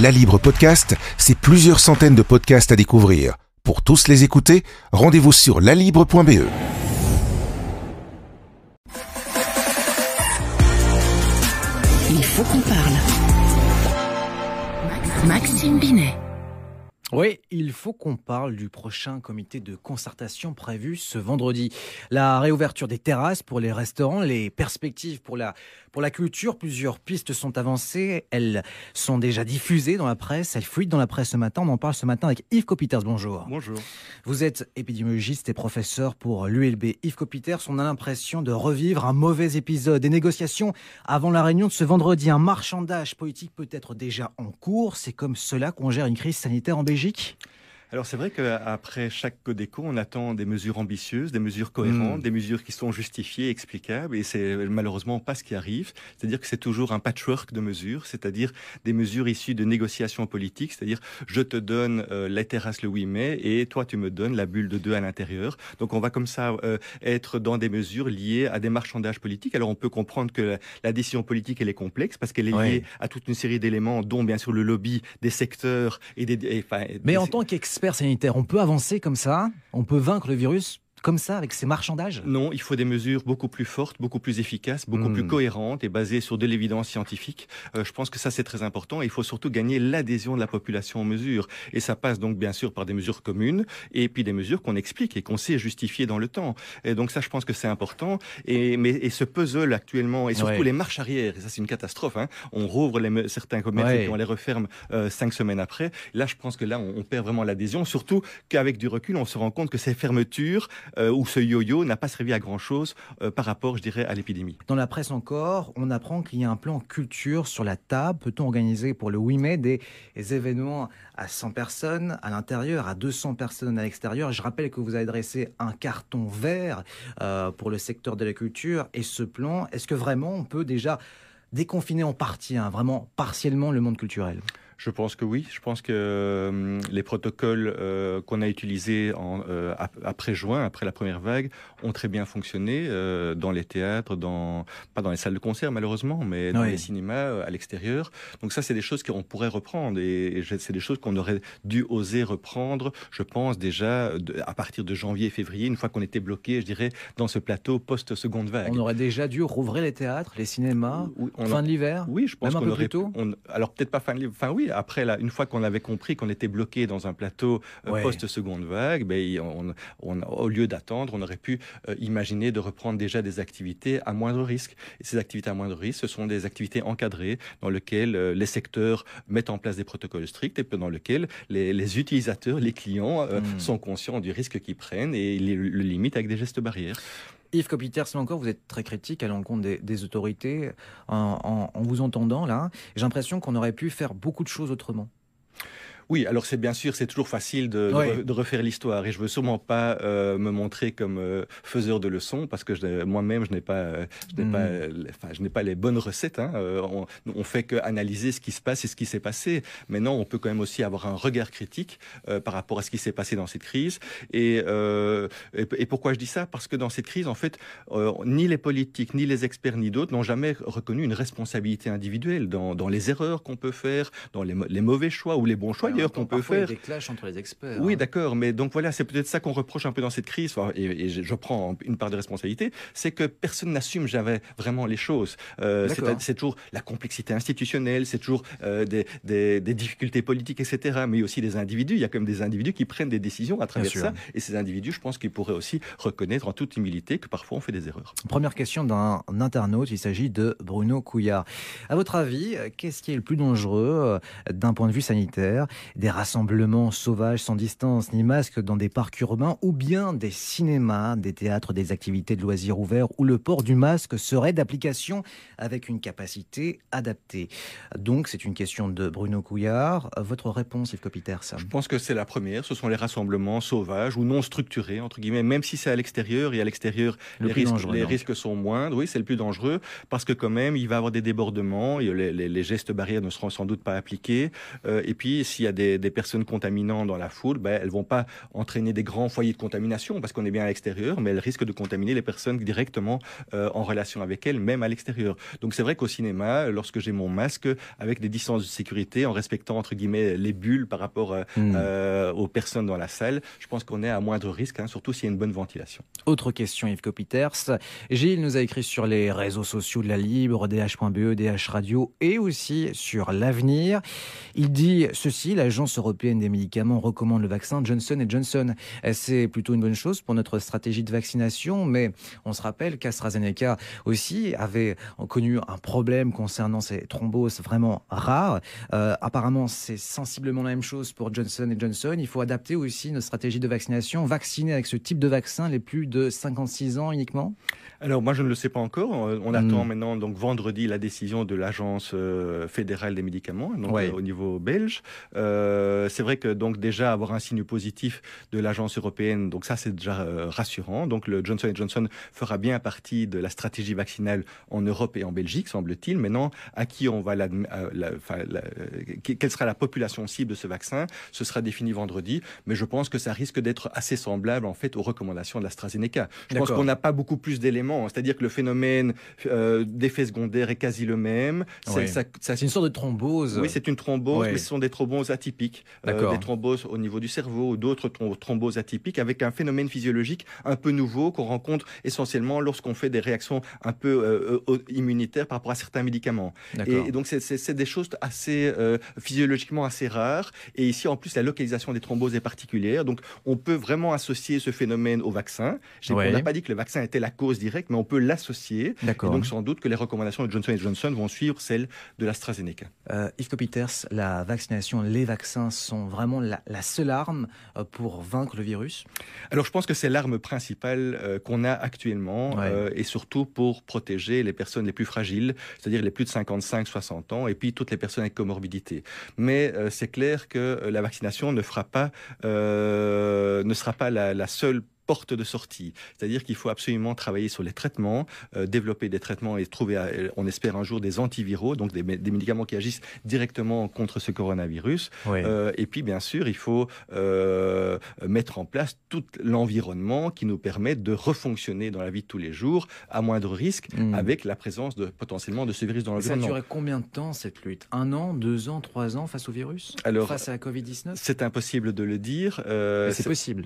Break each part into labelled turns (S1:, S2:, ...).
S1: La Libre Podcast, c'est plusieurs centaines de podcasts à découvrir. Pour tous les écouter, rendez-vous sur lalibre.be.
S2: Il faut qu'on parle. Maxime Binet.
S3: Oui, il faut qu'on parle du prochain comité de concertation prévu ce vendredi. La réouverture des terrasses pour les restaurants, les perspectives pour la, pour la culture, plusieurs pistes sont avancées. Elles sont déjà diffusées dans la presse, elles fuitent dans la presse ce matin. On en parle ce matin avec Yves Copiters. Bonjour.
S4: Bonjour.
S3: Vous êtes épidémiologiste et professeur pour l'ULB. Yves Copiters, on a l'impression de revivre un mauvais épisode. Des négociations avant la réunion de ce vendredi. Un marchandage politique peut être déjà en cours. C'est comme cela qu'on gère une crise sanitaire en Belgique Belgique
S4: alors c'est vrai qu'après chaque Codeco, on attend des mesures ambitieuses, des mesures cohérentes, mm. des mesures qui sont justifiées, explicables, et c'est malheureusement pas ce qui arrive. C'est-à-dire que c'est toujours un patchwork de mesures, c'est-à-dire des mesures issues de négociations politiques, c'est-à-dire je te donne euh, les terrasses le 8 mai et toi tu me donnes la bulle de deux à l'intérieur. Donc on va comme ça euh, être dans des mesures liées à des marchandages politiques. Alors on peut comprendre que la, décision politique elle est complexe parce qu'elle est liée à toute une série d'éléments, dont bien sûr le lobby des secteurs et des.
S3: Mais en tant qu'expert on peut avancer comme ça On peut vaincre le virus comme ça, avec ces marchandages?
S4: Non, il faut des mesures beaucoup plus fortes, beaucoup plus efficaces, beaucoup plus hmm. cohérentes et basées sur de l'évidence scientifique. Euh, je pense que ça, c'est très important. il faut surtout gagner l'adhésion de la population aux mesures. Et ça passe donc, bien sûr, par des mesures communes et puis des mesures qu'on explique et qu'on sait justifier dans le temps. Et donc ça, je pense que c'est important. Et, mais, et ce puzzle actuellement, et surtout les marches arrière, et ça, c'est une catastrophe. Hein. On rouvre les, certains commerces et puis on les referme euh, cinq semaines après. Là, je pense que là, on, on perd vraiment l'adhésion. Surtout qu'avec du recul, on se rend compte que ces fermetures euh, où ce yo-yo n'a pas servi à grand-chose euh, par rapport, je dirais, à l'épidémie.
S3: Dans la presse encore, on apprend qu'il y a un plan culture sur la table. Peut-on organiser pour le 8 mai des, événements à 100 personnes à l'intérieur, à 200 personnes à l'extérieur? Je rappelle que vous avez dressé un carton vert euh, pour le secteur de la culture. Et ce plan, est-ce que vraiment on peut déjà déconfiner en partie, hein, vraiment partiellement le monde culturel?
S4: Je pense que oui. Je pense que euh, les protocoles euh, qu'on a utilisés en, euh, après juin, après la première vague, ont très bien fonctionné dans les théâtres, dans pas dans les salles de concert malheureusement, mais dans les cinémas à l'extérieur. Donc ça, c'est des choses qu'on pourrait reprendre et, c'est des choses qu'on aurait dû oser reprendre. Je pense déjà à partir de janvier, février, une fois qu'on était bloqué, je dirais, dans ce plateau post seconde vague.
S3: On aurait déjà dû rouvrir les théâtres, les cinémas, fin de l'hiver.
S4: Oui, je pense qu'on aurait. Plus alors peut-être pas fin de l'hiver. Enfin oui, après, là, une fois qu'on avait compris qu'on était bloqué dans un plateau euh, post-seconde vague, ben, on, au lieu d'attendre, on aurait pu euh, imaginer de reprendre déjà des activités à moindre risque. Et ces activités à moindre risque, ce sont des activités encadrées dans lesquelles euh, les secteurs mettent en place des protocoles stricts et dans lesquels les, utilisateurs, les clients hmm. sont conscients du risque qu'ils prennent et le limitent avec des gestes barrières.
S3: Yves Copiters, encore, vous êtes très critique à l'encontre des, autorités en, en, vous entendant là. J'ai l'impression qu'on aurait pu faire beaucoup de choses autrement.
S4: Oui, alors c'est bien sûr, c'est toujours facile de, refaire l'histoire et je veux sûrement pas euh, me montrer comme euh, faiseur de leçons parce que moi-même je n'ai pas, je n'ai pas, hmm. enfin, je n'ai pas les bonnes recettes. Hein. Euh, on, on, fait que analyser ce qui se passe et ce qui s'est passé. Maintenant, on peut quand même aussi avoir un regard critique par rapport à ce qui s'est passé dans cette crise. Et, et, pourquoi je dis ça? Parce que dans cette crise, en fait, ni les politiques, ni les experts, ni d'autres n'ont jamais reconnu une responsabilité individuelle dans, dans les erreurs qu'on peut faire, dans les, les, mauvais choix ou les bons choix qu'on peut faire.
S3: Il y a des clashs entre les experts.
S4: Oui, hein. d'accord, mais donc voilà, c'est peut-être ça qu'on reproche un peu dans cette crise, et, je, prends une part de responsabilité, c'est que personne n'assume jamais vraiment les choses. Euh, c'est toujours la complexité institutionnelle, c'est toujours euh, des, des, difficultés politiques, etc. Mais aussi des individus. Il y a quand même des individus qui prennent des décisions à travers ça, et ces individus, je pense qu'ils pourraient aussi reconnaître en toute humilité que parfois on fait des erreurs.
S3: Première question d'un internaute, il s'agit de Bruno Couillard. À votre avis, qu'est-ce qui est le plus dangereux euh, d'un point de vue sanitaire des rassemblements sauvages sans distance ni masque dans des parcs urbains ou bien des cinémas, des théâtres, des activités de loisirs ouverts où le port du masque serait d'application avec une capacité adaptée. Donc c'est une question de Bruno Couillard. Votre réponse, Yves Copiters
S4: Je pense que c'est la première. Ce sont les rassemblements sauvages ou non structurés, entre guillemets, même si c'est à l'extérieur. Et à l'extérieur, les, risques, les risques, sont moindres. Oui, c'est le plus dangereux parce que quand même, il va y avoir des débordements. Les, les, gestes barrières ne seront sans doute pas appliqués. Euh, et puis, s'il y a a des, des, personnes contaminantes dans la foule, ben, elles vont pas entraîner des grands foyers de contamination parce qu'on est bien à l'extérieur, mais elles risquent de contaminer les personnes directement euh, en relation avec elles, même à l'extérieur. Donc c'est vrai qu'au cinéma, lorsque j'ai mon masque, avec des distances de sécurité, en respectant entre guillemets les bulles par rapport euh, mm. euh, aux personnes dans la salle, je pense qu'on est à moindre risque, hein, surtout s'il y a une bonne ventilation.
S3: Autre question, Yves Copiters. Gilles nous a écrit sur les réseaux sociaux de la Libre, DH.be, DH Radio et aussi sur l'avenir. Il dit ceci, l'Agence européenne des médicaments recommande le vaccin Johnson Johnson. C'est plutôt une bonne chose pour notre stratégie de vaccination, mais on se rappelle qu'AstraZeneca aussi avait connu un problème concernant ces thromboses vraiment rares. Euh, apparemment, c'est sensiblement la même chose pour Johnson Johnson. Il faut adapter aussi notre stratégie de vaccination, vacciner avec ce type de vaccin les plus de 56 ans uniquement
S4: Alors moi, je ne le sais pas encore. On attend hmm. maintenant donc vendredi la décision de l'agence euh, fédérale des médicaments, donc euh, au niveau belge. C'est vrai que donc déjà avoir un signe positif de l'agence européenne, donc ça c'est déjà rassurant. Donc le Johnson Johnson fera bien partie de la stratégie vaccinale en Europe et en Belgique, semble-t-il. Maintenant, à qui on va la, la, quelle sera la population cible de ce vaccin? Ce sera défini vendredi, mais je pense que ça risque d'être assez semblable en fait aux recommandations de l'AstraZeneca. Je pense qu'on n'a pas beaucoup plus d'éléments, c'est-à-dire que le phénomène euh, d'effet secondaire est quasi le même.
S3: C'est une sorte de thrombose.
S4: Oui, c'est une thrombose, mais ce sont des thromboses atypiques, euh, des thromboses au niveau du cerveau ou d'autres thromboses atypiques avec un phénomène physiologique un peu nouveau qu'on rencontre essentiellement lorsqu'on fait des réactions un peu euh, immunitaires par rapport à certains médicaments. Et, donc c'est des choses assez physiologiquement assez rares. Et ici, en plus, la localisation des thromboses est particulière. Donc, on peut vraiment associer ce phénomène au vaccin. On n'a pas dit que le vaccin était la cause directe, mais on peut l'associer. Et donc, sans doute que les recommandations de Johnson Johnson vont suivre celles de l'AstraZeneca.
S3: Euh, Yves Copiters, la vaccination, les vaccins sont vraiment la, seule arme euh, pour vaincre le virus?
S4: Alors, je pense que c'est l'arme principale euh, qu'on a actuellement euh, et surtout pour protéger les personnes les plus fragiles, c'est-à-dire les plus de 55-60 ans et puis toutes les personnes avec comorbidité. Mais c'est clair que la vaccination ne fera pas, ne sera pas la, la seule porte de sortie. C'est-à-dire qu'il faut absolument travailler sur les traitements, euh, développer des traitements et trouver, euh, on espère un jour, des antiviraux, donc des, médicaments qui agissent directement contre ce coronavirus. Euh, et puis, bien sûr, il faut mettre en place tout l'environnement qui nous permet de refonctionner dans la vie de tous les jours à moindre risque hmm. avec la présence de potentiellement de ce virus dans l'environnement.
S3: Ça durerait combien de temps cette lutte? Un an, deux ans, trois ans face au virus? Alors, Face à la Covid-19
S4: C'est impossible de le dire.
S3: c'est possible.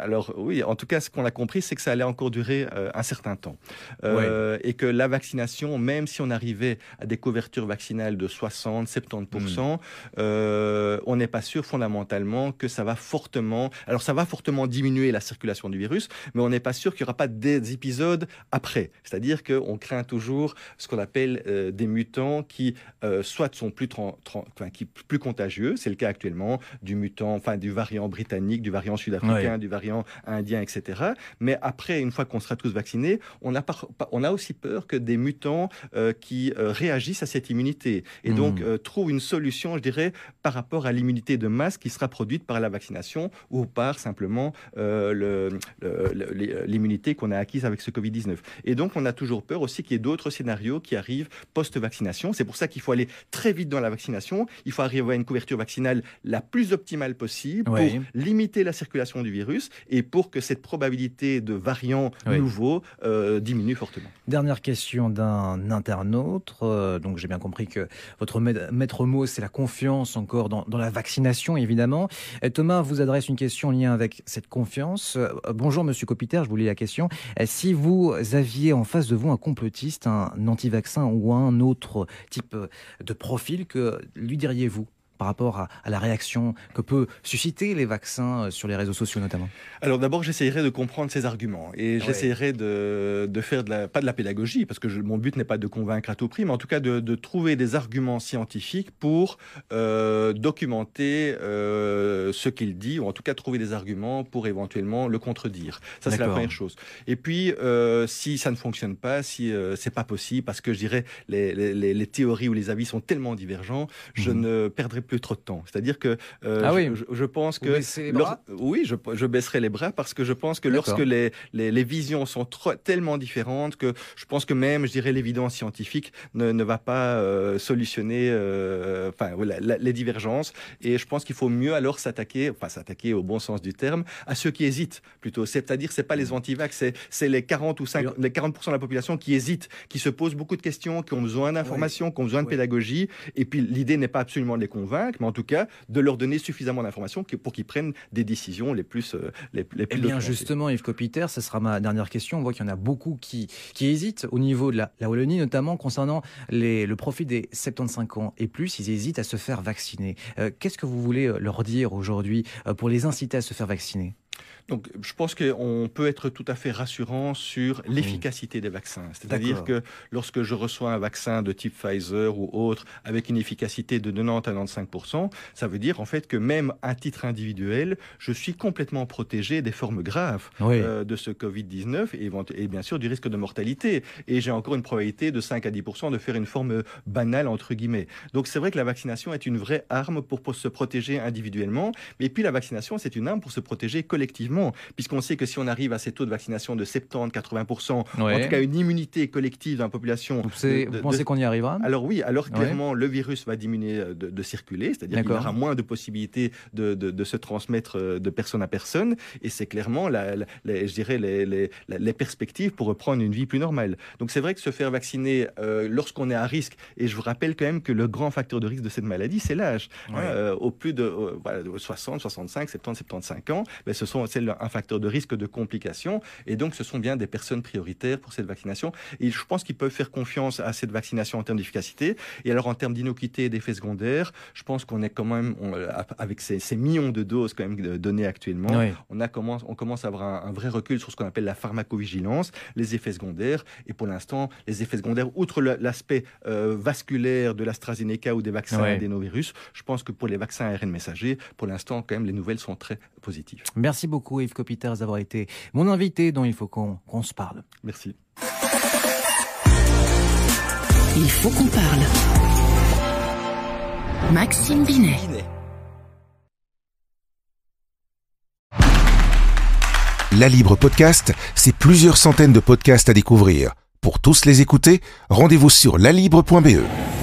S4: Alors oui, en tout cas, ce qu'on a compris, c'est que ça allait encore durer euh, un certain temps. Euh, et que la vaccination, même si on arrivait à des couvertures vaccinales de 60, 70%, hmm. euh, on n'est pas sûr fondamentalement que ça va fortement... Alors ça va fortement diminuer la circulation du virus, mais on n'est pas sûr qu'il n'y aura pas des épisodes après. C'est-à-dire qu'on craint toujours ce qu'on appelle des mutants qui soit sont plus, qui, plus contagieux, c'est le cas actuellement du mutant, enfin du variant britannique, du variant sud-africain, du variant indien, etc. Mais après, une fois qu'on sera tous vaccinés, on a, on a aussi peur que des mutants euh, qui euh, réagissent à cette immunité et donc mmh. euh, trouvent une solution, je dirais, par rapport à l'immunité de masse qui sera produite par la vaccination ou par simplement l'immunité qu'on a acquise avec ce Covid-19. Et donc, on a toujours peur aussi qu'il y ait d'autres scénarios qui arrivent post-vaccination. C'est pour ça qu'il faut aller très vite dans la vaccination. Il faut arriver à une couverture vaccinale la plus optimale possible pour limiter la circulation du virus et pour que cette probabilité de variants nouveaux euh, diminue fortement.
S3: Dernière question d'un internaute. Euh, donc j'ai bien compris que votre maître mot, c'est la confiance encore dans, la vaccination, évidemment. Et Thomas vous adresse une question en lien avec cette confiance. Euh, bonjour Monsieur Copiter, je vous lis la question. Si vous aviez en face de vous un complotiste, un anti-vaccin ou un autre type de profil, que lui diriez-vous? Par rapport à, la réaction que peut susciter les vaccins euh, sur les réseaux sociaux notamment
S4: Alors d'abord, j'essayerai de comprendre ces arguments et j'essayerai de, de, faire de la, pas de la pédagogie parce que mon but n'est pas de convaincre à tout prix, mais en tout cas de, de trouver des arguments scientifiques pour euh, documenter euh, ce qu'il dit ou en tout cas trouver des arguments pour éventuellement le contredire. Ça c'est la première chose. Et puis euh, si ça ne fonctionne pas, si c'est pas possible parce que je dirais les, les, les, théories ou les avis sont tellement divergents, je mhm. ne perdrai plus trop de temps. C'est-à-dire que
S3: euh, ah oui.
S4: je, pense que
S3: les bras?
S4: Oui, je, je, baisserai les bras parce que je pense que lorsque les, les, les, visions sont trop, tellement différentes que je pense que même, je dirais, l'évidence scientifique ne, ne, va pas euh, solutionner euh, enfin, les divergences. Et je pense qu'il faut mieux alors s'attaquer, enfin s'attaquer au bon sens du terme, à ceux qui hésitent plutôt. C'est-à-dire, c'est pas les anti-vax, c'est les 40 ou 50, les 40 de la population qui hésitent, qui se posent beaucoup de questions, qui ont besoin d'informations, qui ont besoin de pédagogie. Et puis l'idée n'est pas absolument de les convaincre, mais en tout cas de leur donner suffisamment d'informations pour qu'ils prennent des décisions les plus euh, les, les plus.
S3: Eh bien justement, Yves Copiter, ce sera ma dernière question. On voit qu'il y en a beaucoup qui qui hésitent au niveau de la, la Wallonie, notamment concernant les, le profit des 75 ans et plus. Ils hésitent à se faire vacciner. Euh, qu'est-ce que vous voulez euh, leur dire aujourd'hui pour les inciter à se faire vacciner?
S4: Donc, je pense qu'on peut être tout à fait rassurant sur l'efficacité des vaccins. C'est-à-dire que lorsque je reçois un vaccin de type Pfizer ou autre avec une efficacité de 90 à 95% ça veut dire en fait que même à titre individuel, je suis complètement protégé des formes graves euh, de ce Covid-19 et, et, bien sûr du risque de mortalité. Et j'ai encore une probabilité de 5 à 10% de faire une forme banale, entre guillemets. Donc, c'est vrai que la vaccination est une vraie arme pour, pour se protéger individuellement. Mais puis, la vaccination, c'est une arme pour se protéger collectivement puisqu'on sait que si on arrive à ces taux de vaccination de 70-80%, en tout cas une immunité collective dans la population.
S3: vous pensez qu'on y arrivera?
S4: Alors oui, alors clairement, le virus va diminuer euh, de, circuler, c'est-à-dire qu'il y aura moins de possibilités de, se transmettre euh, de personne à personne, et c'est clairement, la, je dirais, les, perspectives pour reprendre une vie plus normale. Donc c'est vrai que se faire vacciner euh, lorsqu'on est à risque, et je vous rappelle quand même que le grand facteur de risque de cette maladie, c'est l'âge. Hein, au plus de, 60, 65, 70, 75 ans, ben, ce sont un facteur de risque de complications. Et donc, ce sont bien des personnes prioritaires pour cette vaccination. Et je pense qu'ils peuvent faire confiance à cette vaccination en termes d'efficacité. Et alors, en termes d'innocuité et d'effets secondaires, je pense qu'on est quand même, avec ces, millions de doses quand même données actuellement, on, a commence, on commence à avoir un, vrai recul sur ce qu'on appelle la pharmacovigilance, les effets secondaires. Et pour l'instant, les effets secondaires, outre l'aspect euh, vasculaire de l'AstraZeneca ou des vaccins ouais. adénovirus, je pense que pour les vaccins ARN messagers, pour l'instant, quand même, les nouvelles sont très positives.
S3: Merci beaucoup Yves Copiters d'avoir été mon invité dont il faut qu'on se parle.
S4: Merci.
S2: Il faut qu'on parle. Maxime Binet.
S1: La Libre Podcast, c'est plusieurs centaines de podcasts à découvrir. Pour tous les écouter, rendez-vous sur lalibre.be.